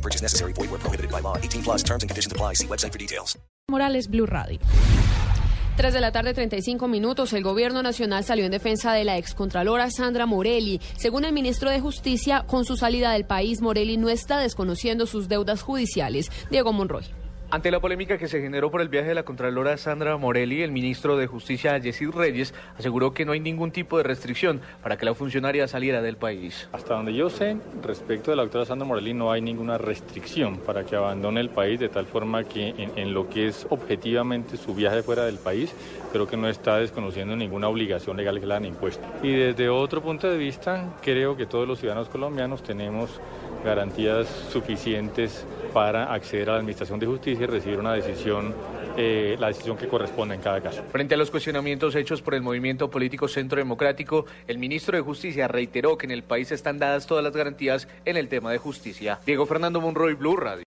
No purchase necessary. Void where prohibited by law. 18 plus terms and conditions apply. See website for details. Morales Blue Radio. 3 de la tarde, 35 minutos. El gobierno nacional salió en defensa de la excontralora Sandra Morelli. Según el ministro de Justicia, con su salida del país, Morelli no está desconociendo sus deudas judiciales. Diego Monroy. Ante la polémica que se generó por el viaje de la Contralora Sandra Morelli, el ministro de Justicia, Yesid Reyes, aseguró que no hay ningún tipo de restricción para que la funcionaria saliera del país. Hasta donde yo sé, respecto de la doctora Sandra Morelli, no hay ninguna restricción para que abandone el país, de tal forma que en, en lo que es objetivamente su viaje fuera del país, creo que no está desconociendo ninguna obligación legal que le han impuesto. Y desde otro punto de vista, creo que todos los ciudadanos colombianos tenemos garantías suficientes para acceder a la Administración de Y recibir una decisión, eh, la decisión que corresponde en cada caso. Frente a los cuestionamientos hechos por el movimiento político Centro Democrático, el ministro de Justicia reiteró que en el país están dadas todas las garantías en el tema de justicia. Diego Fernando Monroy, Blue Radio.